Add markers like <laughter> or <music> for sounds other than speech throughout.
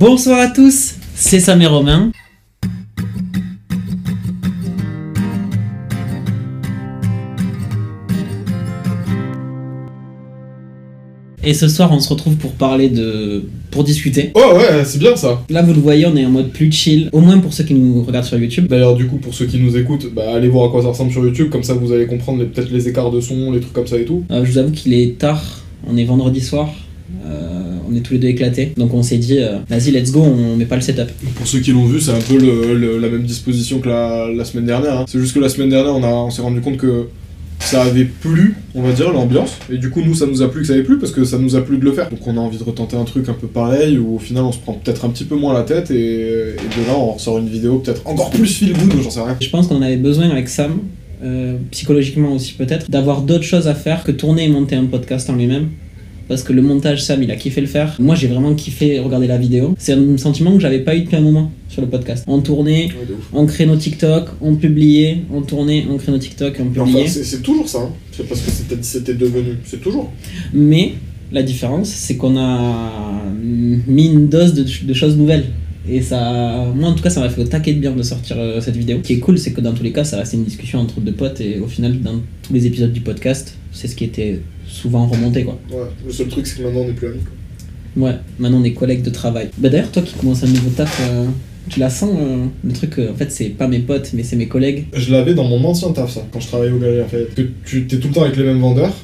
Bonsoir à tous, c'est Sam et Romain. Et ce soir, on se retrouve pour parler de. pour discuter. Oh ouais, c'est bien ça. Là, vous le voyez, on est en mode plus chill, au moins pour ceux qui nous regardent sur YouTube. D'ailleurs, du coup, pour ceux qui nous écoutent, bah, allez voir à quoi ça ressemble sur YouTube, comme ça vous allez comprendre les- peut-être les écarts de son, les trucs comme ça et tout. Euh, je vous avoue qu'il est tard, on est vendredi soir, euh, on est tous les deux éclatés, donc on s'est dit, euh, vas-y, let's go, on met pas le setup. Pour ceux qui l'ont vu, c'est un peu le- le- la même disposition que la, la semaine dernière. hein. C'est juste que la semaine dernière, on, a- on s'est rendu compte que ça avait plu, on va dire, l'ambiance. Et du coup, nous, ça nous a plu que ça avait plu parce que ça nous a plu de le faire. Donc on a envie de retenter un truc un peu pareil où au final, on se prend peut-être un petit peu moins la tête et, et de là, on ressort une vidéo peut-être encore plus feel good, j'en sais rien. Je pense qu'on avait besoin avec Sam, euh, psychologiquement aussi peut-être, d'avoir d'autres choses à faire que tourner et monter un podcast en lui-même. Parce que le montage, Sam, il a kiffé le faire. Moi, j'ai vraiment kiffé regarder la vidéo. C'est un sentiment que j'avais pas eu depuis un moment sur le podcast. On tournait, Ouais, on crée nos TikTok, on publiait, on tournait, on crée nos TikTok, on publiait. Enfin, c'est toujours ça. Hein. C'est parce que c'était devenu. C'est toujours. Mais la différence, c'est qu'on a mis une dose de, de choses nouvelles. Et ça, moi en tout cas, ça m'a fait au taquet de bien de sortir euh, cette vidéo. Ce qui est cool, c'est que dans tous les cas, ça reste une discussion entre deux potes. Et au final, dans tous les épisodes du podcast, c'est ce qui était souvent remonté quoi. Ouais. Le seul truc, c'est que maintenant, on n'est plus amis. quoi. Ouais, maintenant on est collègues de travail. Bah d'ailleurs, toi qui commences un nouveau taf, euh, tu la sens euh, Le truc, euh, en fait, c'est pas mes potes, mais c'est mes collègues? Je l'avais dans mon ancien taf, ça, quand je travaillais au Galeries Lafayette. Que tu t'es tout le temps avec les mêmes vendeurs.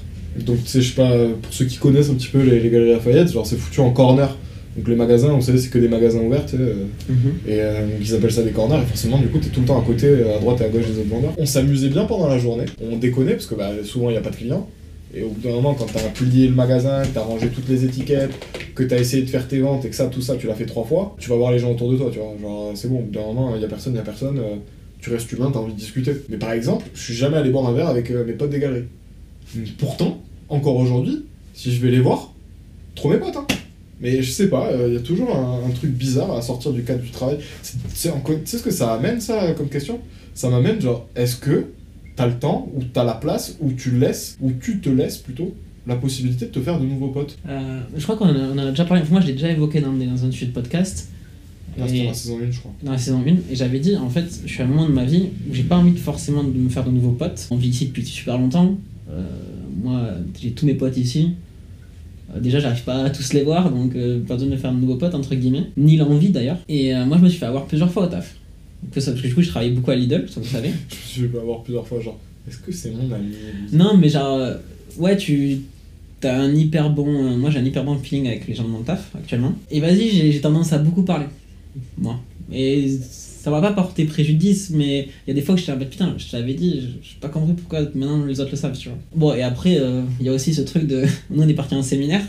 Donc, tu sais, je sais pas, pour ceux qui connaissent un petit peu les, les Galeries Lafayette, genre c'est foutu en corner. Donc, les magasins, vous savez, c'est que des magasins ouverts, euh, Et euh, donc, ils appellent ça des corners, et forcément, du coup, t'es tout le temps à côté, à droite et à gauche des autres vendeurs. On s'amusait bien pendant la journée, on déconnait, parce que bah, souvent, il n'y a pas de clients. Et au bout d'un moment, quand t'as plié le magasin, que t'as rangé toutes les étiquettes, que t'as essayé de faire tes ventes et que ça, tout ça, tu l'as fait trois fois, tu vas voir les gens autour de toi, tu vois. Genre, c'est bon, au bout d'un moment, il y a personne, il y a personne, euh, tu restes humain, t'as envie de discuter. Mais par exemple, je suis jamais allé boire un verre avec euh, mes potes des. Pourtant, encore aujourd'hui, si je vais les voir, trop mes potes, hein. Mais je sais pas, il y a toujours un, un truc bizarre à sortir du cadre du travail. Tu sais ce que ça amène, ça, comme question? Ça m'amène, genre, est-ce que t'as le temps, ou t'as la place, ou tu laisses, ou tu te laisses plutôt, la possibilité de te faire de nouveaux potes Euh, je crois qu'on en, a- on en a déjà parlé. Moi, je l'ai déjà évoqué dans, dans un sujet de podcast. Là, Et- dans la saison 1, je crois. dans la saison 1 et j'avais dit en fait je suis à un moment de ma vie où j'ai pas envie de forcément de me faire de nouveaux potes on vit ici depuis super longtemps Euh, moi j'ai tous mes potes ici Euh, déjà j'arrive pas à tous les voir donc euh, pas besoin de me faire de nouveaux potes entre guillemets ni l'envie d'ailleurs et moi je me suis fait avoir plusieurs fois au taf que ça, parce que du coup je travaillais beaucoup à Lidl ça vous savez <laughs> Je fait avoir plusieurs fois, genre, est-ce que c'est mon ami non mais genre euh, ouais tu T'as un hyper bon. euh, moi j'ai un hyper bon feeling avec les gens de mon taf actuellement. Et vas-y, j'ai j'ai tendance à beaucoup parler. Moi. Et ça va pas porter préjudice, mais il y a des fois que je mode putain, je t'avais dit, sais pas compris pourquoi maintenant les autres le savent, tu vois. Bon, et après, euh, il y a aussi ce truc de. <laughs> Nous on est parti à un séminaire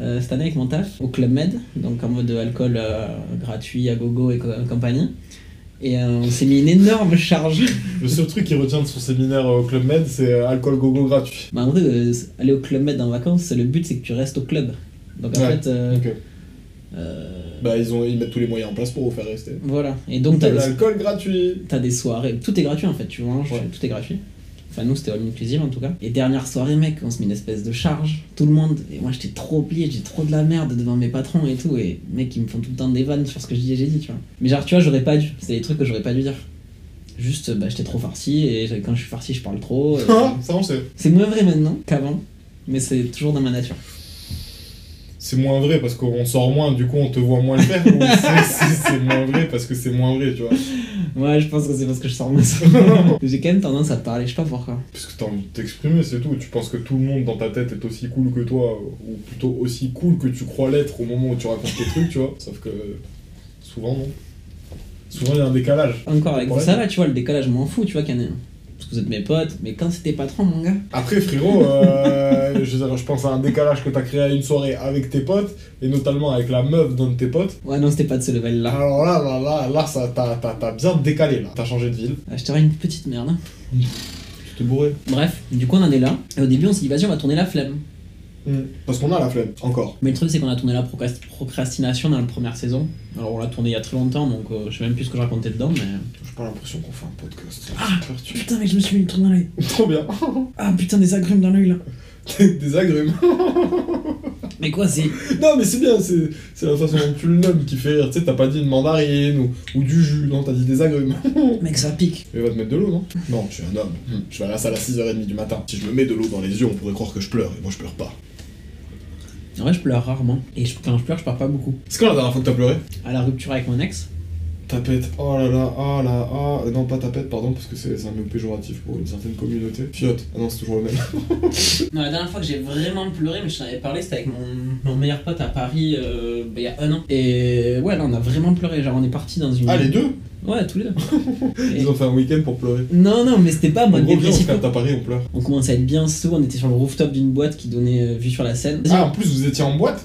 euh, cette année avec mon taf, au Club Med, donc en mode alcool gratuit à gogo et co- compagnie. Et euh, on s'est mis une énorme charge. Le seul truc qu'il retient de son séminaire au Club Med, c'est euh, alcool gogo gratuit. Bah en vrai, euh, aller au Club Med en vacances, le but c'est que tu restes au club. Donc en Ouais, fait. euh, Ok. euh, Bah, ils, ont, ils mettent tous les moyens en place pour vous faire rester. Voilà. Et donc, t'as l'alcool gratuit t'as des soirées. Tout est gratuit en fait. Tu manges, Ouais. tout est gratuit. Enfin, nous, c'était all inclusive en tout cas. Et dernière soirée, mec, on se met une espèce de charge. Tout le monde. Et moi, j'étais trop plié. J'ai trop de la merde devant mes patrons et tout. Et mec, ils me font tout le temps des vannes sur ce que je dis et j'ai dit, tu vois. Mais genre, tu vois, j'aurais pas dû. C'est des trucs que j'aurais pas dû dire. Juste, bah, j'étais trop farci. Et quand je suis farci, je parle trop. et- <laughs> Ça, on sait. c'est moins vrai maintenant qu'avant. Mais c'est toujours dans ma nature. C'est moins vrai parce qu'on sort moins, du coup on te voit moins le faire. ou <laughs> c'est- moins vrai parce que c'est moins vrai, tu vois? Ouais, je pense que c'est parce que je sors moins souvent. <laughs> J'ai quand même tendance à parler. Je sais pas pourquoi. Parce que t'as envie de t'exprimer, c'est tout. Tu penses que tout le monde dans ta tête est aussi cool que toi, ou plutôt aussi cool que tu crois l'être au moment où tu racontes tes trucs, tu vois? Sauf que souvent, non. Souvent, il y a un décalage. Encore avec ça va, tu vois, le décalage, je m'en fous, tu vois, qu'il y en ait un. Que vous êtes mes potes, mais quand c'était patron, mon gars. Après, frérot, euh, je, pense à un décalage que t'as créé à une soirée avec tes potes, et notamment avec la meuf d'un de tes potes. Ouais, non, c'était pas de ce level-là. Alors là, là, là, là, ça, t'as, t'as, t'as bien décalé, là. T'as changé de ville. Ah, Je t'aurais une petite merde. hein. T'es bourré. Bref, du coup, on en est là. Et au début, on s'est dit, vas-y, on va tourner la flemme. Parce qu'on a la flemme, encore. Mais le truc, c'est qu'on a tourné la procrast- procrastination dans la première saison. Alors, on l'a tourné il y a très longtemps, donc euh, je sais même plus ce que je racontais dedans, mais. J'ai pas l'impression qu'on fait un podcast. Ah Putain, mec, je me suis mis une truc dans l'œil. <laughs> Trop bien. Ah putain, des agrumes dans l'œil là. <laughs> Des agrumes. <laughs> Mais quoi, c'est. Non, mais c'est bien, c'est c'est la façon dont tu le nommes qui fait rire. Tu sais, t'as pas dit une mandarine ou, ou du jus, non, t'as dit des agrumes. <laughs> Mec, ça pique. Mais va te mettre de l'eau, non? Non, je suis un homme. Je vais à la salle à 6h30 du matin. Si je me mets de l'eau dans les yeux, on pourrait croire que je pleure, et moi je pleure pas. En vrai, je pleure rarement. Et je- quand je pleure, je pleure pas beaucoup. C'est quand la dernière fois que t'as pleuré? À la rupture avec mon ex, Tapette, oh là là, ah là, ah, non pas tapette, pardon, parce que c'est un mot péjoratif pour une certaine communauté. Fiotte, ah non, c'est toujours le même. <laughs> Non, la dernière fois que j'ai vraiment pleuré, mais je t'en avais parlé, c'était avec mon, mon meilleur pote à Paris euh, bah, il y a un an. Et ouais, là, on a vraiment pleuré. Genre, on est parti dans une. Ah, les deux? Ouais, tous les deux. <laughs> Et- Ils ont fait un week-end pour pleurer. Non, non, mais c'était pas mode on dépressif. capte à Paris, on pleure. On commençait à être bien sous, on était sur le rooftop d'une boîte qui donnait euh, vue sur la scène. Ah, en plus, vous étiez en boîte?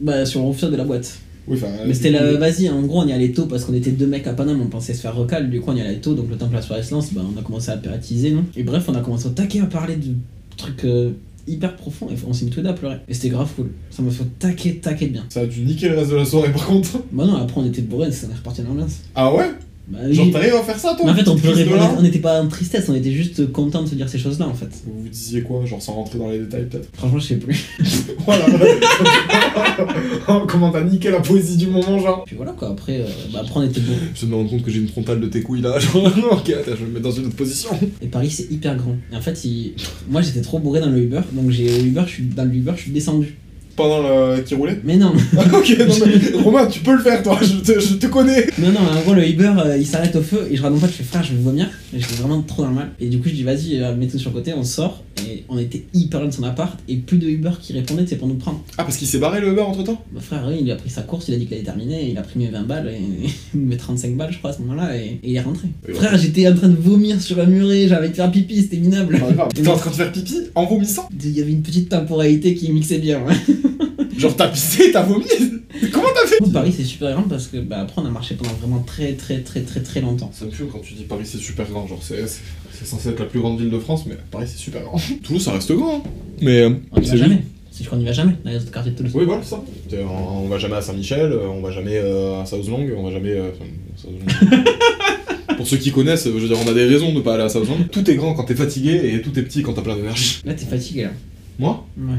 Bah, sur le rooftop de la boîte. Oui, enfin. Mais c'était la. Vas-y, en gros, on y allait tôt parce qu'on était deux mecs à Paname, on pensait se faire recal. Du coup, on y allait tôt, donc le temps que la soirée se lance, bah, on a commencé à piratiser, non? Et bref, on a commencé au taquet à parler de trucs euh, hyper profonds et on s'est mis tous les deux à pleurer. Et c'était grave cool. Ça m'a fait taquer, taquer de bien. Ça a dû niquer le reste de la soirée, par contre. Bah non, après, on était bourrés, ça est reparti à l'ambiance. Ah ouais? Bah, Genre, oui. t'arrives à faire ça, toi Mais en fait, on pleurait, pas, on n'était pas en tristesse, on était juste content de se dire ces choses-là en fait. Vous vous disiez quoi Genre, sans rentrer dans les détails, peut-être Franchement, je sais plus. <laughs> Voilà. <laughs> Comment t'as niqué la poésie du moment, genre Puis voilà quoi, après, euh, bah, après on était bourrés. Je me rends compte que j'ai une frontale de tes couilles là. Genre, <laughs> ok, attends, je vais me mettre dans une autre position. Et Paris, c'est hyper grand. Et en fait, il- moi j'étais trop bourré dans le Uber, donc j'ai au Uber, je suis dans le Uber, je suis descendu. Pendant le qui roulait Mais non, <laughs> Ok, non mais Romain, tu peux le faire, toi, je te, je te connais. non, non, en gros, le Uber euh, il s'arrête au feu et je regarde mon pote, je fais frère, je vais vomir. J'étais vraiment trop dans le mal. Et du coup, je dis vas-y, euh, mets tout sur le côté, on sort. Et on était hyper loin de son appart et plus de Uber qui répondait, c'est pour nous prendre. Ah, parce qu'il s'est barré le Uber entre temps Mon frère, oui, il a pris sa course, il a dit qu'il allait terminer, il a pris mes 20 balles, et <laughs> mes 35 balles, je crois, à ce moment-là, et, et il est rentré. Oui, Frère, j'étais en train de vomir sur un muret, j'avais de faire pipi, c'était minable. T'étais en train de faire pipi en vomissant? Il y avait une petite temporalité qui mixait bien. Ouais. <laughs> Genre, t'as pissé, t'as vomi? Comment t'as fait? Paris, c'est super grand parce que bah, après, on a marché pendant vraiment très, très, très, très, très longtemps. Ça me fume quand tu dis Paris c'est super grand, genre c'est censé être la plus grande ville de France, mais Paris c'est super grand. Toulouse ça reste grand, hein. mais euh, On y va jamais. C'est qu'on y va jamais dans les autres quartiers de Toulouse. Oui, voilà, c'est ça. C'est- On, on va jamais à Saint-Michel, euh, on va jamais euh, à Southlang, on va jamais. euh. <laughs> Pour ceux qui connaissent, je veux dire, on a des raisons de pas aller à Southland. Tout est grand quand t'es fatigué et tout est petit quand t'as plein d'énergie. Là, t'es fatigué là. Moi Ouais.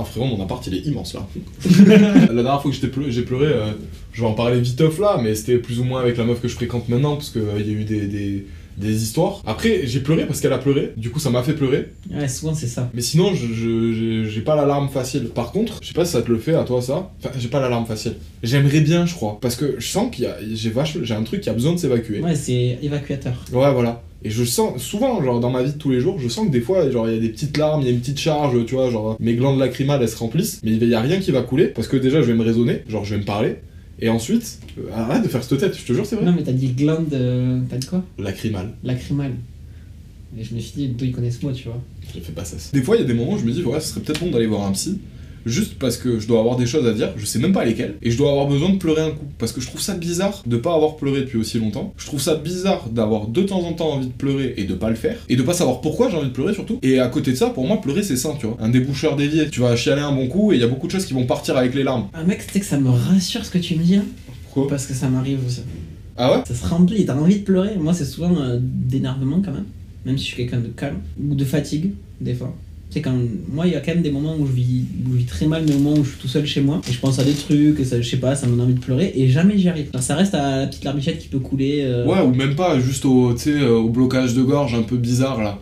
Ah frérot, mon appart il est immense là. <laughs> la dernière fois que j'ai pleuré, euh, je vais en parler vite off là, mais c'était plus ou moins avec la meuf que je fréquente maintenant parce qu'il y a eu des, des, des histoires. Après, j'ai pleuré parce qu'elle a pleuré, du coup ça m'a fait pleurer. Ouais, souvent c'est ça. Mais sinon, je- je- j'ai pas l'alarme facile. Par contre, je sais pas si ça te le fait à toi ça. Enfin, j'ai pas l'alarme facile. J'aimerais bien, je crois, parce que je sens qu'il y a, j'ai vache, j'ai un truc qui a besoin de s'évacuer. Ouais, c'est évacuateur. Ouais, voilà. Et je sens, souvent, genre dans ma vie de tous les jours, je sens que des fois, genre il y a des petites larmes, il y a une petite charge, tu vois, genre mes glandes lacrymales elles se remplissent, mais il y a rien qui va couler parce que déjà je vais me raisonner, genre je vais me parler. Et ensuite, euh, arrête de faire cette tête, je te jure, c'est vrai. Non, mais t'as dit glande. euh, T'as dit quoi? Lacrymale. Lacrymale. Et je me suis dit, d'où ils connaissent moi, tu vois. Je fais pas ça. Des fois, il y a des moments où je me dis, ouais, ce serait peut-être bon d'aller voir un psy, juste parce que je dois avoir des choses à dire, je sais même pas lesquelles, et je dois avoir besoin de pleurer un coup. Parce que je trouve ça bizarre de pas avoir pleuré depuis aussi longtemps. Je trouve ça bizarre d'avoir de temps en temps envie de pleurer et de pas le faire, et de pas savoir pourquoi j'ai envie de pleurer surtout. Et à côté de ça, pour moi, pleurer c'est sain, tu vois. Un déboucheur dévié. Tu vas chialer un bon coup, et il y a beaucoup de choses qui vont partir avec les larmes. Ah, mec, tu sais que ça me rassure ce que tu me dis, hein, Pourquoi? Parce que ça m'arrive aussi. Ah ouais? Ça se remplit, t'as envie de pleurer. Moi, c'est souvent euh, d'énervement quand même, même si je suis quelqu'un de calme, ou de fatigue, des fois. C'est quand moi, il y a quand même des moments où je vis, où je vis très mal, mais au moment où je suis tout seul chez moi, et je pense à des trucs, ça, je sais pas, ça me donne envie de pleurer, et jamais j'y arrive. Ça reste à la petite larmichette qui peut couler. euh, Ouais, ou même pas, juste au, euh, au blocage de gorge un peu bizarre là.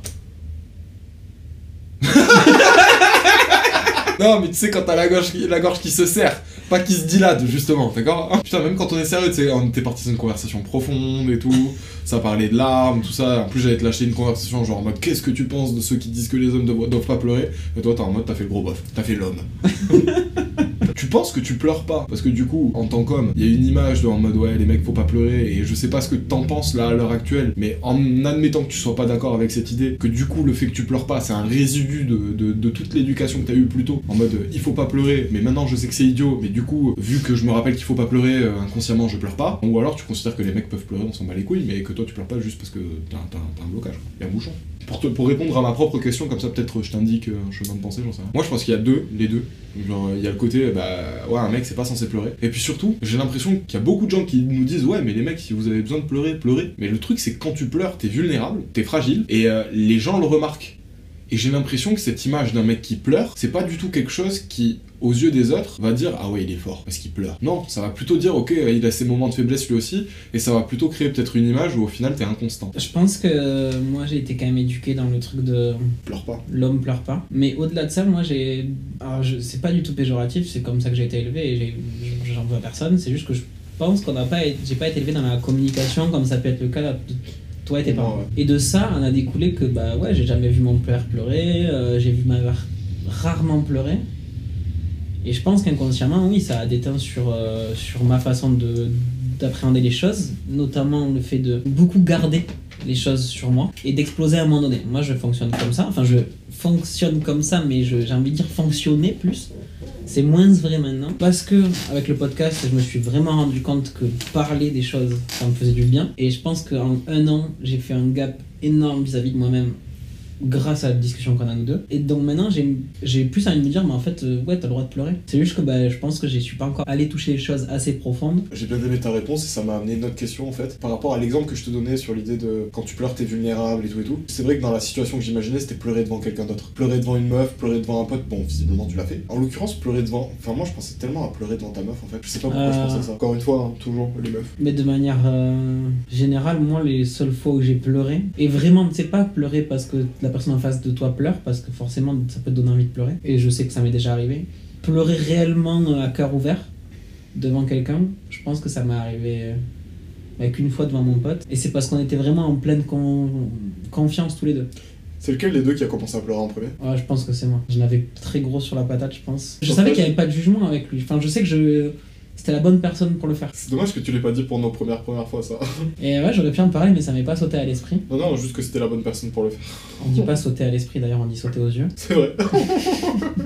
Non, mais tu sais, quand t'as la gorge, qui- se serre, pas qui se dilate, justement, d'accord? Putain, même quand on est sérieux, tu on était parti sur une conversation profonde et tout, ça parlait de larmes, tout ça. En plus, j'allais te lâcher une conversation genre en mode qu'est-ce que tu penses de ceux qui disent que les hommes doivent pas pleurer? Et toi, t'es en mode t'as fait le gros bof, t'as fait l'homme. <laughs> tu penses que tu pleures pas. Parce que du coup en tant qu'homme il y a une image de en mode ouais les mecs faut pas pleurer et je sais pas ce que t'en penses là à l'heure actuelle mais en admettant que tu sois pas d'accord avec cette idée que du coup le fait que tu pleures pas c'est un résidu de, de, toute l'éducation que t'as eu plus tôt en mode il faut pas pleurer mais maintenant je sais que c'est idiot mais du coup vu que je me rappelle qu'il faut pas pleurer euh, inconsciemment je pleure pas ou alors tu considères que les mecs peuvent pleurer on s'en bat les couilles mais que toi tu pleures pas juste parce que t'as un blocage a un bouchon pour, répondre à ma propre question, comme ça peut-être je t'indique euh, un chemin de pensée, j'en sais rien. Moi je pense qu'il y a deux, les deux. Genre il y a le côté, bah ouais, un mec c'est pas censé pleurer. Et puis surtout, j'ai l'impression qu'il y a beaucoup de gens qui nous disent, ouais, mais les mecs, si vous avez besoin de pleurer, pleurez. Mais le truc c'est que quand tu pleures, t'es vulnérable, t'es fragile, et euh, les gens le remarquent. Et j'ai l'impression que cette image d'un mec qui pleure, c'est pas du tout quelque chose qui, aux yeux des autres, va dire Ah ouais, il est fort parce qu'il pleure. Non, ça va plutôt dire Ok, il a ses moments de faiblesse lui aussi, et ça va plutôt créer peut-être une image où au final t'es inconstant. Je pense que moi j'ai été quand même éduqué dans le truc de Pleure pas. l'homme pleure pas. Mais au-delà de ça, moi j'ai. Alors je... c'est pas du tout péjoratif, c'est comme ça que j'ai été élevé et j'en veux à personne. C'est juste que je pense qu'on n'a pas. été- J'ai pas été élevé dans la communication comme ça peut être le cas de toi et tes. Et de ça, on a découlé que bah ouais, j'ai jamais vu mon père pleurer, euh, j'ai vu ma mère rarement pleurer. Et je pense qu'inconsciemment, oui, ça a des teintes sur, euh, sur ma façon de d'appréhender les choses, notamment le fait de beaucoup garder les choses sur moi et d'exploser à un moment donné. Moi, je fonctionne comme ça. Enfin, je fonctionne comme ça, mais j'ai envie de dire fonctionner plus. C'est moins vrai maintenant parce que avec le podcast, je me suis vraiment rendu compte que parler des choses, ça me faisait du bien. Et je pense qu'en un an, j'ai fait un gap énorme vis-à-vis de moi-même grâce à la discussion qu'on a nous deux. Et donc maintenant, j'ai plus envie de me dire, mais en fait, euh, ouais, t'as le droit de pleurer. C'est juste que bah, je pense que je suis pas encore allé toucher les choses assez profondes. J'ai bien aimé ta réponse et ça m'a amené une autre question en fait. Par rapport à l'exemple que je te donnais sur l'idée de quand tu pleures t'es vulnérable et tout et tout. C'est vrai que dans la situation que j'imaginais c'était pleurer devant quelqu'un d'autre. Pleurer devant une meuf, pleurer devant un pote, bon visiblement tu l'as fait. En l'occurrence pleurer devant... Enfin moi je pensais tellement à pleurer devant ta meuf en fait. Je sais pas pourquoi je Euh. pensais à ça. Encore une fois, hein, toujours les meufs. Mais de manière euh, générale, moi, les seules fois où j'ai pleuré, et vraiment, c'est pas pleurer parce que la personne en face de toi pleure, parce que forcément, ça peut te donner envie de pleurer, et je sais que ça m'est déjà arrivé. Pleurer réellement euh, à cœur ouvert devant quelqu'un, je pense que ça m'est arrivé euh, avec une fois devant mon pote, et c'est parce qu'on était vraiment en pleine con- confiance tous les deux. C'est lequel des deux qui a commencé à pleurer en premier? Ouais, je pense que c'est moi. Je l'avais très gros sur la patate, je pense. Je savais qu'il n'y avait pas de jugement avec lui. Enfin, je sais que je... c'était la bonne personne pour le faire. C'est dommage que tu l'aies pas dit pour nos premières premières fois ça. <laughs> Et ouais, j'aurais pu en parler, mais ça m'est pas sauté à l'esprit. non non, juste que c'était la bonne personne pour le faire. On dit pas sauter à l'esprit, d'ailleurs, on dit sauter aux yeux. C'est vrai. <laughs>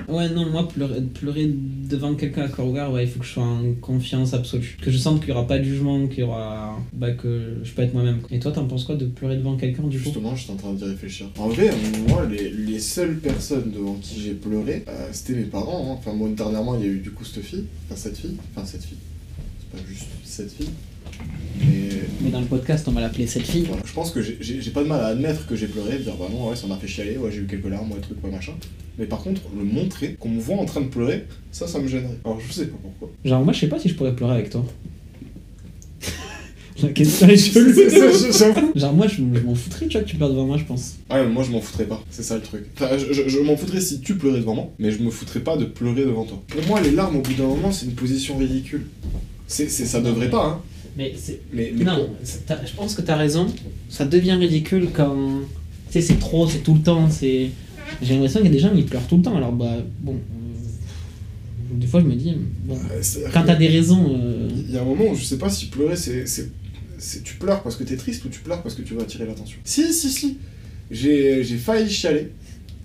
Ouais, non, moi, pleurer, pleurer devant quelqu'un à corps ouvert, ouais, il faut que je sois en confiance absolue. Que je sente qu'il y aura pas de jugement, qu'il y aura. Bah, que je peux être moi-même. Et toi, t'en penses quoi de pleurer devant quelqu'un, du coup? Justement, j'étais en train d'y réfléchir. En vrai, moi, les, les seules personnes devant qui j'ai pleuré, euh, c'était mes parents. hein. Enfin, moi, dernièrement, il y a eu du coup cette fille. Enfin, cette fille. Enfin, cette fille. C'est pas juste cette fille. Mais Mais dans le podcast, on va l'appeler cette fille. voilà. je pense que j'ai pas de mal à admettre que j'ai pleuré, de dire bah non, ouais, ça m'a fait chialer, ouais, j'ai eu quelques larmes, ouais, truc, ouais, machin. Mais par contre, le montrer, qu'on me voit en train de pleurer, ça, ça me gênerait. Alors, je sais pas pourquoi. Genre, moi, je sais pas si je pourrais pleurer avec toi. La question est C'est chelou. Genre, moi, je je m'en foutrais, tu vois, que tu pleures devant moi, je pense. Ah, mais moi, je m'en foutrais pas. C'est ça le truc. Enfin, je, je- je m'en foutrais si tu pleurais devant moi, mais je me foutrais pas de pleurer devant toi. Pour moi, les larmes, au bout d'un moment, c'est une position ridicule. C'est, c'est, ça devrait pas, hein. Mais c'est. Mais, mais Non, t'as- je pense que t'as raison. Ça devient ridicule quand. Tu sais, c'est trop, c'est tout le temps, c'est. J'ai l'impression qu'il y a des gens qui pleurent tout le temps, alors bah, bon. euh, Des fois, je me dis, bon. Euh, c'est-à-dire Quand que t'as des raisons. euh, Il y a un moment où je sais pas si pleurer, c'est- Tu pleures parce que t'es triste ou tu pleures parce que tu veux attirer l'attention. Si, si, si. J'ai, j'ai failli chialer.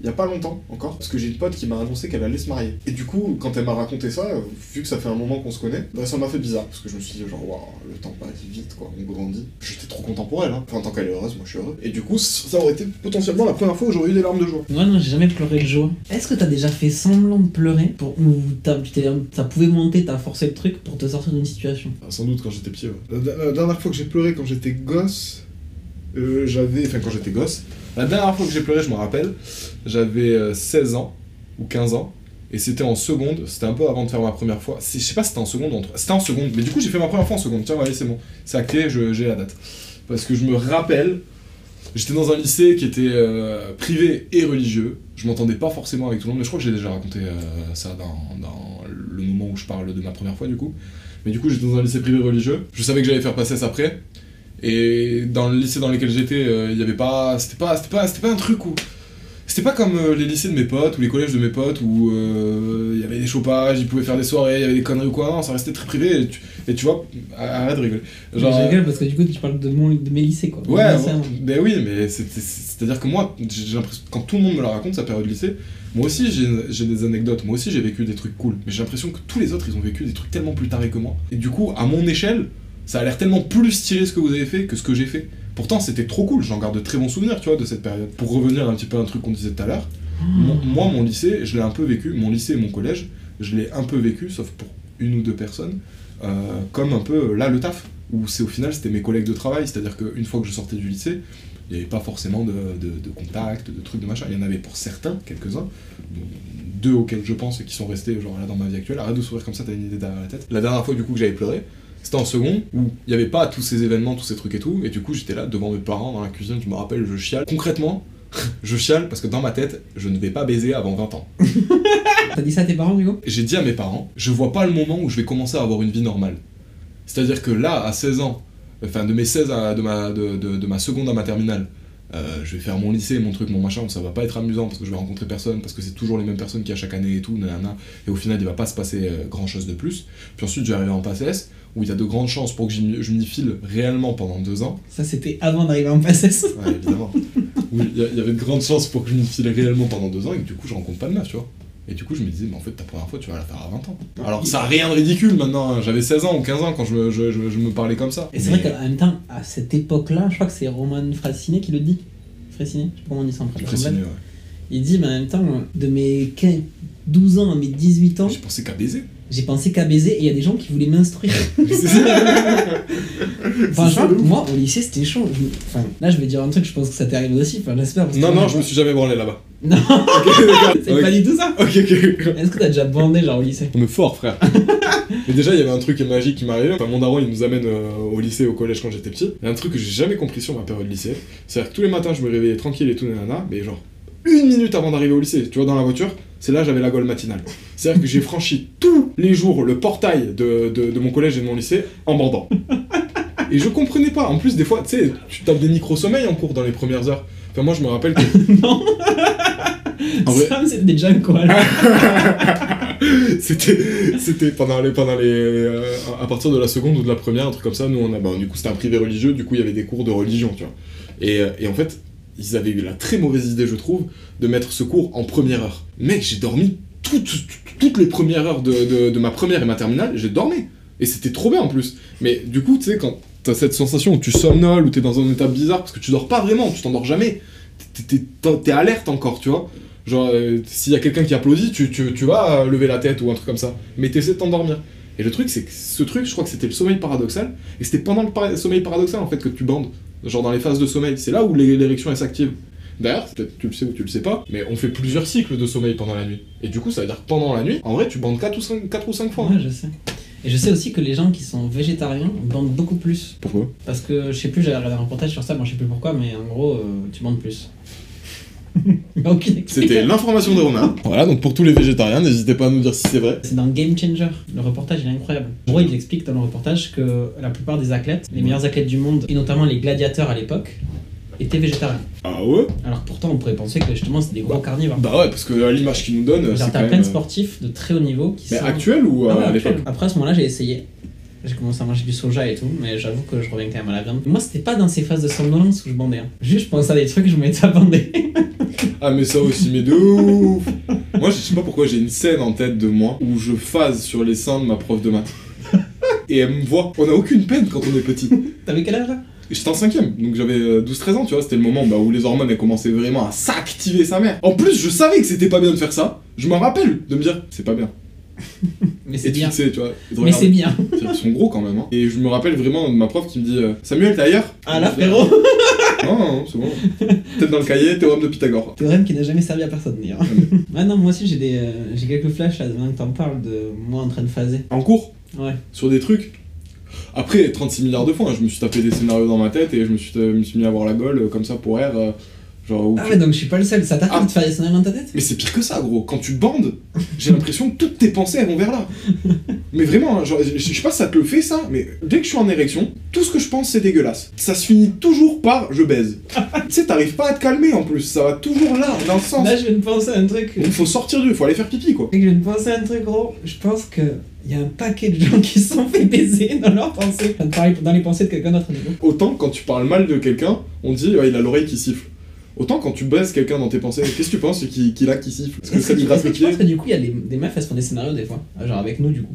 Il y a pas longtemps encore, parce que j'ai une pote qui m'a annoncé qu'elle allait se marier. Et du coup, quand elle m'a raconté ça, euh, vu que ça fait un moment qu'on se connaît, bah, ça m'a fait bizarre, parce que je me suis dit, genre, waouh, le temps passe vite, quoi, on grandit. J'étais trop content pour elle, hein. Enfin, tant qu'elle est heureuse, moi je suis heureux. Et du coup, ça aurait été potentiellement la première fois où j'aurais eu des larmes de joie. Moi, non, j'ai jamais pleuré de joie. Est-ce que t'as déjà fait semblant de pleurer pour... ou t'as- tu t'es- ça pouvait monter, t'as forcé le truc pour te sortir d'une situation? Ah, sans doute quand j'étais petit, ouais. La, la dernière fois que j'ai pleuré quand j'étais gosse, euh, j'avais. Enfin, quand j'étais gosse. La dernière fois que j'ai pleuré, je me rappelle, j'avais euh, 16 ans ou 15 ans. Et c'était en seconde, c'était un peu avant de faire ma première fois. Je sais pas si c'était en seconde ou C'était en seconde, mais du coup j'ai fait ma première fois en seconde. Tiens, ouais, c'est bon. C'est acté, j'ai la date. Parce que je me rappelle, j'étais dans un lycée qui était euh, privé et religieux. Je m'entendais pas forcément avec tout le monde, mais je crois que j'ai déjà raconté euh, ça dans, le moment où je parle de ma première fois du coup. Mais du coup, j'étais dans un lycée privé religieux. Je savais que j'allais faire passer après. Et dans le lycée dans lequel j'étais, euh, il y avait pas. C'était pas, c'était pas, pas un truc où. C'était pas comme euh, les lycées de mes potes ou les collèges de mes potes où euh, il y avait des chopages, ils pouvaient faire des soirées, il y avait des conneries ou quoi. Non, ça restait très privé. Et tu, et tu vois, arrête de rigoler. Genre, Je rigole parce que du coup, tu parles de, mon, de mes lycées, quoi. Ouais, lycée, ouais. hein. ben oui, mais c'est- c'est- c'est-à-dire que moi, j'ai l'impression, quand tout le monde me la raconte, sa période lycée, moi aussi j'ai j'ai des anecdotes, moi aussi j'ai vécu des trucs cool, mais j'ai l'impression que tous les autres ils ont vécu des trucs tellement plus tarés que moi. Et du coup, à mon échelle, ça a l'air tellement plus stylé ce que vous avez fait que ce que j'ai fait. Pourtant, c'était trop cool, j'en garde de très bons souvenirs, tu vois, de cette période. Pour revenir un petit peu à un truc qu'on disait tout à l'heure, mon- moi, mon lycée, je l'ai un peu vécu, mon lycée et mon collège, je l'ai un peu vécu, sauf pour une ou deux personnes, euh, comme un peu, euh, là, le taf, où c'est au final, c'était mes collègues de travail, c'est-à-dire qu'une fois que je sortais du lycée, Il n'y avait pas forcément de, de, de contact, de trucs, de machin. Il y en avait pour certains, quelques-uns, deux auxquels je pense qui sont restés genre là dans ma vie actuelle. Arrête de sourire comme ça, t'as une idée derrière la tête. La dernière fois du coup que j'avais pleuré, c'était en second où il n'y avait pas tous ces événements, tous ces trucs et tout, et du coup j'étais là devant mes parents dans la cuisine, je me rappelle, je chiale. Concrètement, <laughs> je chiale parce que dans ma tête, je ne vais pas baiser avant 20 ans. <laughs> T'as dit ça à tes parents, Hugo? J'ai dit à mes parents, je vois pas le moment où je vais commencer à avoir une vie normale. C'est-à-dire que là, à 16 ans, enfin de mes 16 à de ma, de, de- de ma seconde à ma terminale, euh, je vais faire mon lycée, mon truc, mon machin, où ça va pas être amusant parce que je vais rencontrer personne, parce que c'est toujours les mêmes personnes qui à chaque année et tout, nanana, et au final il va pas se passer grand chose de plus. Puis ensuite je vais arriver en passe S, où il y a de grandes chances pour que je m'y file réellement pendant deux ans. Ça, c'était avant d'arriver en PACES. Ouais, évidemment. <laughs> Y, il y avait de grandes chances pour que je m'y file réellement pendant deux ans, et que du coup je rencontre pas de meuf, tu vois. Et du coup, je me disais, mais en fait, ta première fois, tu vas la faire à 20 ans. Alors, ça a rien de ridicule maintenant. hein. J'avais 16 ans ou 15 ans quand je me, je, je- je me parlais comme ça. Et c'est Mais- vrai qu'en même temps, à cette époque-là, je crois que c'est Roman Frassinet qui le dit. Frassinet Je sais pas comment on dit ça en français. ouais. Il dit, mais en même temps, de mes 15 12 ans à mes 18 ans, J'ai pensé qu'à baiser. J'ai pensé qu'à baiser et il y a des gens qui voulaient m'instruire. <laughs> De ouf. moi au lycée c'était chaud. Je Enfin, là je vais dire un truc, je pense que ça t'est arrivé aussi. Enfin, j'espère. parce que Non, moi, non, je me suis jamais branlé là-bas. <laughs> Non, Ok, d'accord. c'est Ok. pas du tout ça. Ok, ok. Est-ce que t'as déjà bandé genre au lycée? On est fort, frère. <laughs> Mais déjà, il y avait un truc magique qui arrivé. Enfin, mon daron, il nous amène euh, au lycée, au collège quand j'étais petit. Il y a un truc que j'ai jamais compris sur ma période lycée. C'est-à-dire que tous les matins, je me réveillais tranquille et tout, nanana, mais genre, une minute avant d'arriver au lycée, tu vois, dans la voiture, c'est là j'avais la gueule matinale. C'est-à-dire que j'ai franchi tous les jours le portail de, de, de mon collège et de mon lycée en bandant. Et je comprenais pas. En plus, des fois, tu sais, tu tapes des micro-sommeils en cours dans les premières heures. Enfin, moi, je me rappelle que. <laughs> Non. En vrai- Sam c'était déjà quoi là <laughs> c'était c'était pendant les pendant les euh, à partir de la seconde ou de la première un truc comme ça nous on a bah, du coup c'était un privé religieux du coup il y avait des cours de religion tu vois et, euh, et en fait ils avaient eu la très mauvaise idée je trouve de mettre ce cours en première heure mec j'ai dormi toutes, les premières heures de, ma première et ma terminale j'ai dormi et c'était trop bien en plus mais du coup tu sais quand t'as cette sensation où tu somnoles ou t'es dans un état bizarre parce que tu dors pas vraiment tu t'endors jamais T'es- alerte encore tu vois Genre, euh, s'il y a quelqu'un qui applaudit, tu, vas euh, lever la tête ou un truc comme ça. Mais t'essaies de t'endormir. Et le truc, c'est que ce truc, je crois que c'était le sommeil paradoxal. Et c'était pendant le sommeil paradoxal, en fait, que tu bandes. Genre dans les phases de sommeil. C'est là où l'é- l'érection elle s'active. D'ailleurs, peut-être tu le sais ou tu le sais pas, mais on fait plusieurs cycles de sommeil pendant la nuit. Et du coup, ça veut dire que pendant la nuit, en vrai, tu bandes 4 ou 5, 4 ou 5 fois. Ouais, je sais. Et je sais aussi que les gens qui sont végétariens bandent beaucoup plus. Pourquoi? Parce que je sais plus, j'avais regardé un reportage sur ça, moi je sais plus pourquoi, mais en gros, euh, tu bandes plus. <laughs> C'était l'information de Romain. Voilà, donc pour tous les végétariens, n'hésitez pas à nous dire si c'est vrai. C'est dans Game Changer. Le reportage il est incroyable. En gros, il explique dans le reportage que la plupart des athlètes, les meilleurs athlètes du monde, et notamment les gladiateurs à l'époque, étaient végétariens. Ah ouais? Alors pourtant, on pourrait penser que justement c'est des gros carnivores. Bah ouais, parce que l'image qu'ils nous donnent, t'as plein de sportifs de très haut niveau qui Mais sont. actuel ou euh, ouais, à l'époque? Après, à ce moment-là, j'ai essayé. J'ai commencé à manger du soja et tout, mais j'avoue que je reviens quand même à la viande. Moi, c'était pas dans ces phases de somnolence où je bandais. hein. Juste, je pensais à des trucs, je me mettais à bander. <laughs> Ah mais ça aussi, mais de ouf Moi je sais pas pourquoi j'ai une scène en tête de moi où je phase sur les seins de ma prof de maths. <laughs> Et elle me voit. On a aucune peine quand on est petit. T'avais quel âge là? J'étais en cinquième, donc j'avais euh, 12-13 ans, tu vois, c'était le moment bah, où les hormones elles commençaient vraiment à s'activer sa mère. En plus, je savais que c'était pas bien de faire ça. Je m'en rappelle de me dire, c'est pas bien. <laughs> Mais c'est bien. fixer, tu vois. Mais c'est bien. Ils sont gros quand même. Hein. Et je me rappelle vraiment de ma prof qui me dit, euh, Samuel, t'es ailleurs? Ah là, frérot Non, non, c'est bon. <laughs> Peut-être dans le cahier, théorème de Pythagore. Théorème qui n'a jamais servi à personne d'ailleurs. <laughs> ouais, non, moi aussi j'ai des, euh, j'ai quelques flashs là, maintenant que t'en parles, de moi en train de phaser. En cours? Ouais. sur des trucs? Après, 36 milliards de fois, hein, je me suis tapé des scénarios dans ma tête et je me suis, euh, me suis mis à avoir la gueule euh, comme ça pour air. euh, genre, où Ah tu- ouais, donc je suis pas le seul. Ça t'arrive Ah. de faire des scénarios dans ta tête? Mais c'est pire que ça, gros. Quand tu bandes, j'ai l'impression que toutes tes pensées elles vont vers là. <laughs> Mais vraiment, hein, genre, je, je sais pas si ça te le fait ça, mais dès que je suis en érection, tout ce que je pense c'est dégueulasse. Ça se finit toujours par je baise. <laughs> tu sais, t'arrives pas à te calmer en plus, ça va toujours là, dans le sens. Là, je viens de penser à un truc. Donc faut sortir du, faut aller faire pipi quoi. Je viens de penser à un truc gros. Je pense que il y a un paquet de gens qui se sont fait baiser dans leurs pensées. Enfin, pareil, dans les pensées de quelqu'un d'autre. Autant quand tu parles mal de quelqu'un, on dit il a l'oreille qui siffle. Autant quand tu baises quelqu'un dans tes pensées, qu'est-ce que tu penses qu'il a qui siffle? Est-ce que ça gratte le penses pied que du coup, il y a des, des meufs, elles se font des scénarios des fois Genre avec nous, du coup.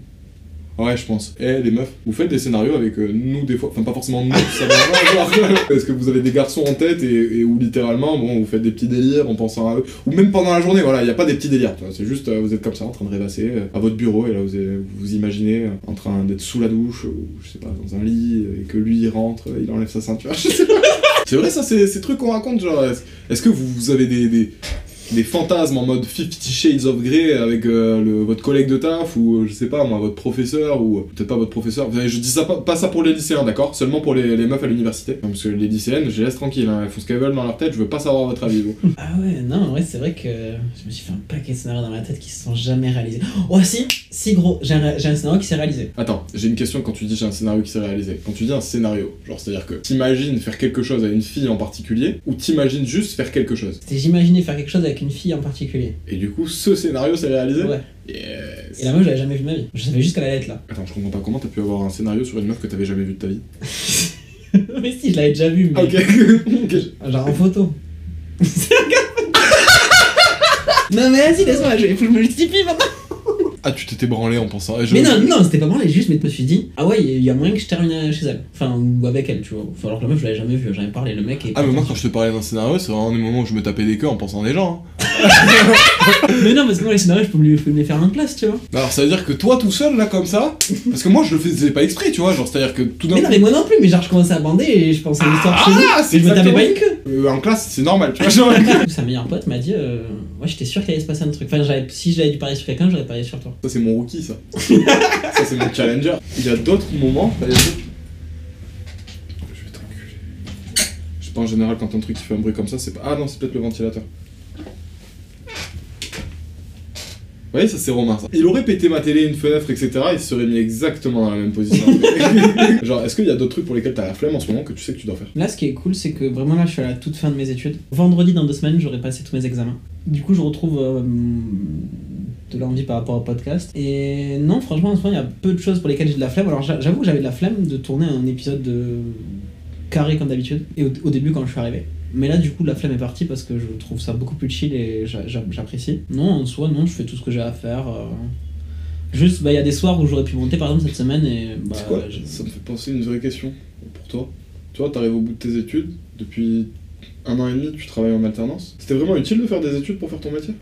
Ouais, je pense. Eh, les meufs, vous faites des scénarios avec euh, nous des fois, enfin pas forcément nous, ça va vraiment, genre, <laughs> Est-ce que vous avez des garçons en tête et, et où littéralement, bon, vous faites des petits délires en pensant à eux, ou même pendant la journée, voilà, il n'y a pas des petits délires, c'est juste, euh, vous êtes comme ça en train de rêvasser euh, à votre bureau et là vous vous, vous imaginez en train d'être sous la douche, ou je sais pas, dans un lit, et que lui il rentre, il enlève sa ceinture, <laughs> je sais pas. C'est vrai, ça, c'est ces trucs qu'on raconte, genre. est-ce- que vous, avez des, des fantasmes en mode Fifty Shades of Grey avec euh, le- votre collègue de taf ou, euh, je sais pas, moi, votre professeur ou euh, peut-être pas votre professeur Je dis ça pas, pas ça pour les lycéens, d'accord? Seulement pour les, les meufs à l'université. Parce que les lycéennes, je les laisse tranquilles, hein, elles font ce qu'elles veulent dans leur tête, je veux pas savoir votre avis, vous. <laughs> Ah ouais, non, en vrai, c'est vrai que je me suis fait un paquet de scénarios dans ma tête qui se sont jamais réalisés. Oh, si, si gros, j'ai un, un scénario qui s'est réalisé. Attends, j'ai une question quand tu dis j'ai un scénario qui s'est réalisé. Quand tu dis un scénario, genre c'est-à-dire que t'imagines faire quelque chose à une fille en particulier ou t'imagines juste faire quelque chose? C'était j'imaginais faire quelque chose avec une fille en particulier. Et du coup, ce scénario s'est réalisé Ouais. Yes. Et la meuf, je l'avais jamais vue de ma vie. Je savais juste qu'elle allait être là. <laughs> Attends, je comprends pas comment t'as pu avoir un scénario sur une meuf que t'avais jamais vue de ta vie. <laughs> mais si, je l'avais déjà vue, mais. Ok. <laughs> Ok. Genre en photo. non, mais vas-y, laisse-moi je me justifie maintenant. Ah, tu t'étais branlé en pensant. je- Mais non, non, c'était pas mal, juste, mais je me suis dit, ah ouais, il y a moyen que je termine chez elle. Enfin, ou avec elle, tu vois. Enfin, alors que la meuf, je l'avais jamais vue, j'en avais parlé, le mec est. Ah, mais moi quand je te parlais d'un scénario, c'est vraiment des moments où je me tapais des queues en pensant des gens. hein. <laughs> Mais non, parce que moi, les scénarios, je peux me les, me faire en place, tu vois. Alors ça veut dire que toi tout seul là comme ça, parce que moi je le faisais pas exprès, tu vois, genre c'est à dire que tout d'un Mais non, coup. mais moi non plus, mais genre, je commençais à bander et je pensais à l'histoire chez nous. Ah, c'est Et je me tapais pas une queue. Euh, en classe c'est normal, tu <laughs> vois. Genre... <laughs> Sa meilleure pote m'a dit, euh, ouais, j'étais sûr qu'il allait se passer un truc. Enfin, si j'avais dû parier sur quelqu'un, j'aurais parié sur toi. Ça c'est mon rookie ça. ça c'est mon challenger. Il y a d'autres moments. il y a d'autres- Je vais t'enculer. Je sais pas en général quand un truc qui fait un bruit comme ça, c'est pas. Ah non, c'est peut-être le ventilateur. Vous voyez, ça c'est Romain. Ça. Il aurait pété ma télé, une fenêtre, etc. Il se serait mis exactement dans la même position. <laughs> Genre, est-ce qu'il y a d'autres trucs pour lesquels t'as la flemme en ce moment que tu sais que tu dois faire? Là, ce qui est cool, c'est que vraiment là, je suis à la toute fin de mes études. Vendredi, dans deux semaines, j'aurai passé tous mes examens. Du coup, je retrouve euh, de l'envie par rapport au podcast. Et non, franchement, en ce moment, il y a peu de choses pour lesquelles j'ai de la flemme. Alors, j'a- j'avoue que j'avais de la flemme de tourner un épisode de carré comme d'habitude. Et au, au début, quand je suis arrivé. Mais là, du coup, la flemme est partie parce que je trouve ça beaucoup plus chill et j'a- j'a- j'apprécie. Non, en soi, non, je fais tout ce que j'ai à faire. euh. Juste, bah, il y a des soirs où j'aurais pu monter, par exemple, cette semaine. Et bah, quoi Ça me fait penser à une vraie question pour toi. Tu vois, t'arrives au bout de tes études, depuis un an et demi, tu travailles en alternance. C'était vraiment utile de faire des études pour faire ton métier?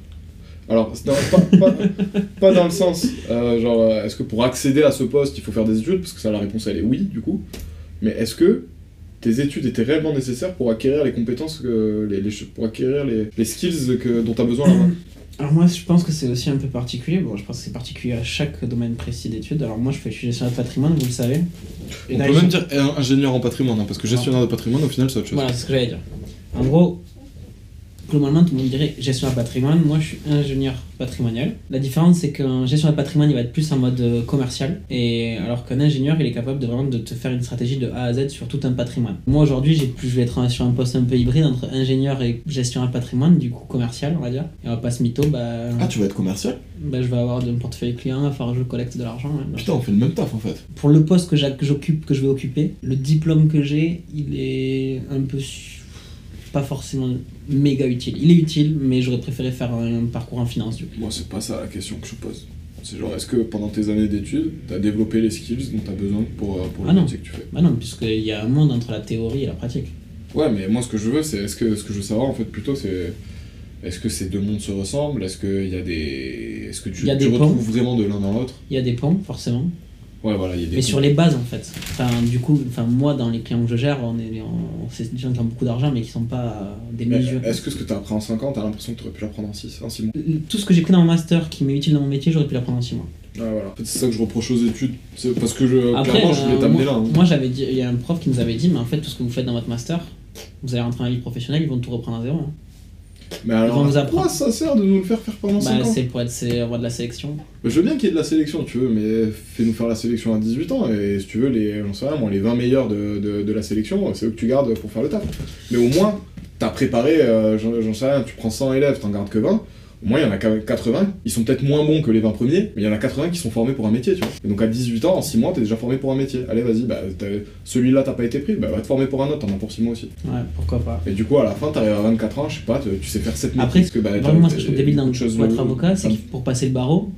Alors, c'est dans- pas, pas, <laughs> pas dans le sens, euh, genre, euh, est-ce que pour accéder à ce poste, il faut faire des études? Parce que ça, la réponse, elle est oui, du coup. Mais est-ce que tes études étaient réellement nécessaires pour acquérir les compétences, que, les, les ch- pour acquérir les, les skills que, dont tu as besoin là-bas <clears throat> Alors moi je pense que c'est aussi un peu particulier, bon je pense que c'est particulier à chaque domaine précis d'études, alors moi je fais je suis gestionnaire de patrimoine, vous le savez. Et On là, peut je- même dire euh, ingénieur en patrimoine, hein, parce que gestionnaire de patrimoine, au final, c'est autre chose. Voilà, c'est ce que j'allais dire. En gros, globalement tout le monde dirait gestionnaire de patrimoine, moi je suis ingénieur patrimonial. La différence c'est qu'un gestionnaire de patrimoine il va être plus en mode euh, commercial, et alors qu'un ingénieur il est capable de vraiment de te faire une stratégie de A à Z sur tout un patrimoine. Moi aujourd'hui j'ai plus, je vais être sur un poste un peu hybride entre ingénieur et gestionnaire de patrimoine, du coup commercial on va dire. Et on va pas se mytho, bah, Ah, tu vas être commercial? bah je vais avoir de portefeuille client, il va falloir que je collecte de l'argent. ouais. Putain, on fait le même taf en fait. pour le poste que j'occupe, que je vais occuper, le diplôme que j'ai, il est un peu pas forcément méga utile. Il est utile, mais j'aurais préféré faire un, parcours en finance du coup. Moi, c'est pas ça la question que je pose. C'est genre, est-ce que pendant tes années d'études, t'as développé les skills dont t'as besoin pour, euh, pour le Ah métier que tu fais? Bah non, puisqu'il y a un monde entre la théorie et la pratique. Ouais, mais moi, ce que je veux, c'est. Est-ce que ce que je veux savoir en fait plutôt, c'est. Est-ce que ces deux mondes se ressemblent? Est-ce qu'il y a des. Est-ce que tu, Il y a tu retrouves ponts. vraiment de l'un dans l'autre? Il y a des ponts, forcément, Ouais, voilà, il y a des. mais sur les bases en fait. Enfin, du coup, enfin, moi, dans les clients que je gère, on est, on- c'est des gens qui ont beaucoup d'argent, mais qui sont pas euh, des mesures. Est-ce que ce que t'as appris en 5 ans, t'as l'impression que t'aurais pu l'apprendre en 6 en 6 mois? Tout ce que j'ai pris dans mon master qui m'est utile dans mon métier, j'aurais pu l'apprendre en 6 mois. Ouais, voilà. En fait, c'est ça que je reproche aux études. C'est parce que je. Après, clairement, je voulais euh, t'amener moi, là. hein. moi, j'avais dit, il y a un prof qui nous avait dit, mais en fait, tout ce que vous faites dans votre master, vous allez rentrer dans la vie professionnelle, ils vont tout reprendre à zéro. hein. Mais alors, nous quoi ça sert de nous le faire faire pendant 5 Bah, ans c'est pour être roi de la sélection. Je veux bien qu'il y ait de la sélection, tu veux, mais fais-nous faire la sélection à 18 ans, et si tu veux, les, j'en sais rien, moi, les 20 meilleurs de, de, de la sélection, c'est eux que tu gardes pour faire le taf. Mais au moins, t'as préparé, euh, j'en sais rien, tu prends 100 élèves, t'en gardes que 20, au moins il y en a quand même 80, ils sont peut-être moins bons que les 20 premiers, mais il y en a 80 qui sont formés pour un métier, tu vois. Et donc à 18 ans, en 6 mois, t'es déjà formé pour un métier. Allez, vas-y, bah, celui-là t'as pas été pris, bah va te former pour un autre, t'en as pour 6 mois aussi. Ouais, pourquoi pas. Et du coup, à la fin, t'arrives à 24 ans, je sais pas, tu sais faire 7 métiers, Après, parce que bah, Vraiment, moi, ce que je trouve débile dans pour être avocat, c'est que pour passer le barreau,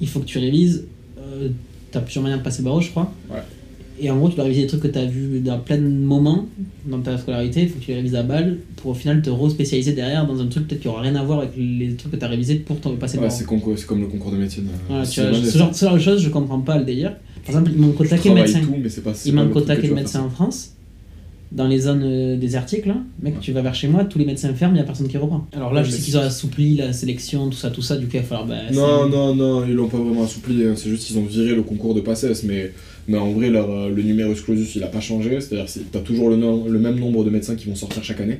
il faut que tu révises. euh, t'as plusieurs manières de passer le barreau, je crois. Ouais. Et en gros, tu dois réviser des trucs que t'as vu dans plein de moments dans ta scolarité. Il faut que tu les révises à balle pour au final te re-spécialiser derrière dans un truc peut-être qui aura rien à voir avec les trucs que t'as révisé pour t'en passer Ouais, c'est comme le concours de médecine. Voilà, tu vois, ce, genre, ce genre de choses, je comprends pas le délire. Par exemple, il manque au tu taquet travailles médecin. tout, mais pas- c'est Il pas manque le au truc que taquet tu de vas médecin en France. Dans les zones euh, désertiques, là, mec, tu vas vers chez moi, tous les médecins ferment, il n'y a personne qui reprend. Alors là, Ouais, je sais qu'ils ont assoupli la sélection, tout ça, tout ça, du coup, il va falloir. Bah, Non, non, non, ils l'ont pas vraiment assoupli, hein. c'est juste qu'ils ont viré le concours de passesse, mais, mais en vrai, leur, euh, le numerus clausus, il a pas changé, c'est-à-dire que t'as toujours le, nom- le même nombre de médecins qui vont sortir chaque année,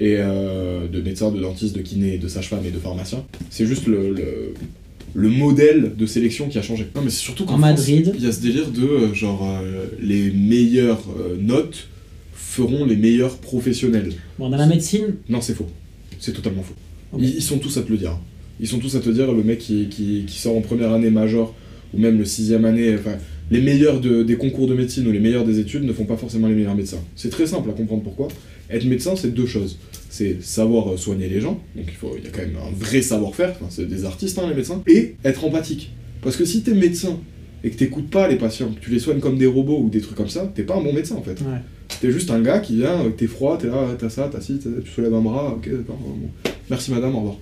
et euh, de médecins, de dentistes, de kinés, de sages-femmes et de pharmaciens. C'est juste le, le, le modèle de sélection qui a changé. Non, mais c'est surtout qu'en Madrid. il y a ce délire de, euh, genre, euh, les meilleures euh, notes feront les meilleurs professionnels. Bon, dans la médecine, Non, c'est faux. C'est totalement faux. Ils, ils sont tous à te le dire. Ils sont tous à te dire, le mec qui, qui, qui sort en première année major, ou même le sixième année, enfin, les meilleurs de- des concours de médecine ou les meilleurs des études ne font pas forcément les meilleurs médecins. C'est très simple à comprendre pourquoi. Être médecin, c'est deux choses. C'est savoir euh, soigner les gens, donc il, faut, il y a quand même un vrai savoir-faire, enfin, c'est des artistes hein, les médecins, et être empathique. Parce que si t'es médecin et que t'écoutes pas les patients, que tu les soignes comme des robots ou des trucs comme ça, t'es pas un bon médecin en fait. ouais. T'es juste un gars qui vient, euh, t'es froid, t'es là, t'as ça, t'as ci, tu soulèves un bras, ok, d'accord, bon. merci madame, au revoir.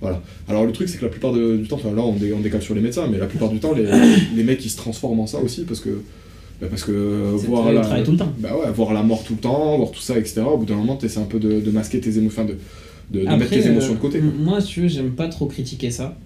Voilà. Alors le truc c'est que la plupart de- du temps, enfin là on, dé- on décale sur les médecins, mais la plupart du temps les, <laughs> les mecs ils se transforment en ça aussi parce que bah, parce que euh, voir la, tout le temps. bah ouais, voir la mort tout le temps, voir tout ça, etc. Au bout d'un moment t'essaies un peu de, de masquer tes émotions, enfin, de, de, de mettre tes émotions euh, de côté. quoi. Moi, si tu veux, j'aime pas trop critiquer ça.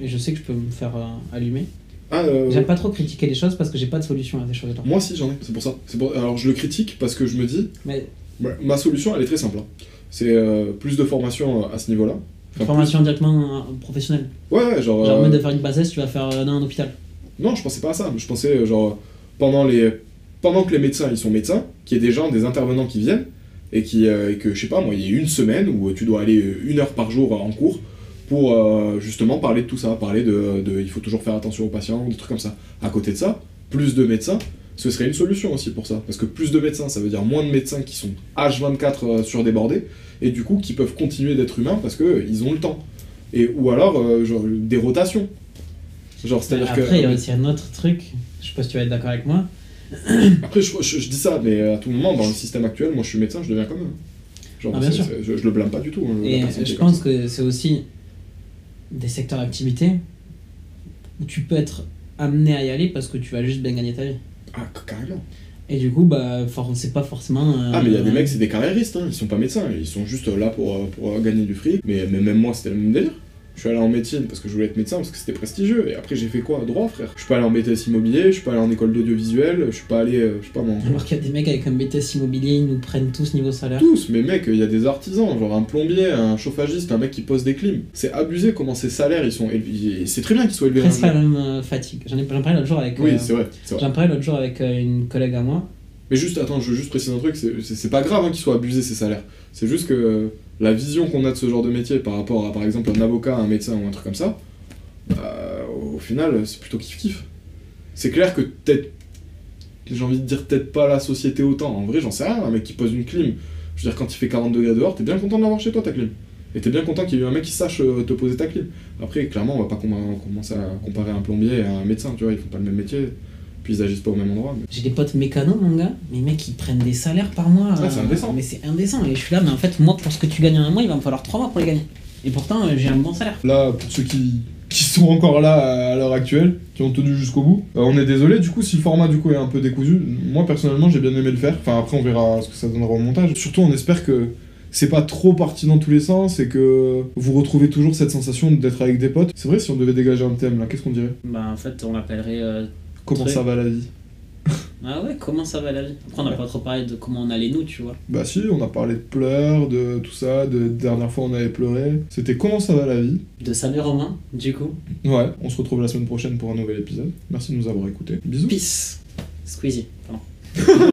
Et je sais que je peux me faire euh, allumer. Ah, euh, J'aime pas trop critiquer les choses parce que j'ai pas de solution à ces choses-là. moi aussi j'en ai, c'est pour ça. Pour- Alors je le critique parce que je me dis, Mais ouais, ma solution elle est très simple. hein. C'est euh, plus de formation euh, à ce niveau-là. Enfin, formation directement euh, professionnelle. plus- Ouais, ouais, genre. Genre, lieu de faire une bassesse, tu vas faire dans un hôpital. Non, je pensais pas à ça. Je pensais, genre, pendant, les... pendant que les médecins, ils sont médecins, qu'il y ait des gens, des intervenants qui viennent, et, qui, et que, je sais pas, moi, il y ait une semaine où tu dois aller une heure par jour en cours pour euh, justement parler de tout ça, parler de, de il faut toujours faire attention aux patients, des trucs comme ça. À côté de ça, plus de médecins, ce serait une solution aussi pour ça. Parce que plus de médecins, ça veut dire moins de médecins qui sont H24 euh, surdébordés, et du coup qui peuvent continuer d'être humains parce qu'ils ont le temps. Et, ou alors, euh, genre, des rotations. Genre, c'est-à-dire que. Après, il y a aussi un autre truc. Je sais pas si tu vas être d'accord avec moi. <coughs> Après, je, je- je dis ça, mais à tout moment, dans le système actuel, moi je suis médecin, je deviens comme eux. Genre, Ah, bien sûr. je, je le blâme pas du tout. hein, Et je pense que c'est aussi des secteurs d'activité où tu peux être amené à y aller parce que tu vas juste bien gagner ta vie. Ah, carrément. Et du coup, bah, for- c'est pas forcément. euh, Ah, mais il y a des mecs, c'est des carriéristes, hein, ils sont pas médecins, ils sont juste là pour, pour euh, gagner du fric. Mais, mais même moi, c'était le même délire. Je suis allé en médecine parce que je voulais être médecin, parce que c'était prestigieux. Et après, j'ai fait quoi? Droit, frère. Je suis pas allé en BTS immobilier, je suis pas allé en école d'audiovisuel, je suis pas allé, euh, je sais pas moi. Alors qu'il y a des mecs avec un BTS immobilier, ils nous prennent tous niveau salaire. Tous, mais mec, il y a des artisans, genre un plombier, un chauffagiste, un mec qui pose des clims. C'est abusé comment ces salaires ils sont élevés. C'est très bien qu'ils soient élevés. Presque hein, la même euh, fatigue. J'en ai parlais l'autre jour avec. Oui, euh, c'est vrai, c'est vrai. J'en parlais l'autre jour avec euh, une collègue à moi. Mais juste, attends, je veux juste préciser un truc, c'est- c'est c'est pas grave hein, qu'ils soient abusés ces salaires. C'est juste que la vision qu'on a de ce genre de métier par rapport à, par exemple, un avocat, un médecin ou un truc comme ça, bah, au final, c'est plutôt kiff-kiff. C'est clair que peut-être, j'ai envie de dire peut-être pas la société autant. En vrai, j'en sais rien, un mec qui pose une clim, je veux dire, quand il fait 40 degrés dehors, t'es bien content de l'avoir chez toi ta clim. Et t'es bien content qu'il y ait un mec qui sache euh, te poser ta clim. Après, clairement, on va pas com- commencer à comparer un plombier à un médecin, tu vois, ils font pas le même métier, puis ils agissent pas au même endroit. mais- J'ai des potes mécanos, mon gars. Mais mecs, ils prennent des salaires par mois. Ouais, c'est euh, indécent. Mais c'est indécent. Et je suis là, mais en fait, moi, pour ce que tu gagnes en un mois, il va me falloir 3 mois pour les gagner. Et pourtant, euh, j'ai un bon salaire. Là, pour ceux qui, qui sont encore là à l'heure actuelle, qui ont tenu jusqu'au bout, euh, on est désolé du coup si le format du coup est un peu décousu. Moi personnellement j'ai bien aimé le faire. Enfin après on verra ce que ça donnera au montage. Surtout on espère que c'est pas trop parti dans tous les sens et que vous retrouvez toujours cette sensation d'être avec des potes. C'est vrai si on devait dégager un thème là, qu'est-ce qu'on dirait? Bah, en fait, on l'appellerait. euh, Comment ça va la vie Ah ouais, comment ça va la vie Après, on n'a pas trop parlé de comment on allait nous, tu vois. Bah si, on a parlé de pleurs, de tout ça, de dernière fois on avait pleuré. C'était comment ça va la vie De Samir Romain, du coup. Ouais, on se retrouve la semaine prochaine pour un nouvel épisode. Merci de nous avoir écoutés. Bisous. Peace. Squeezie, pardon. <laughs>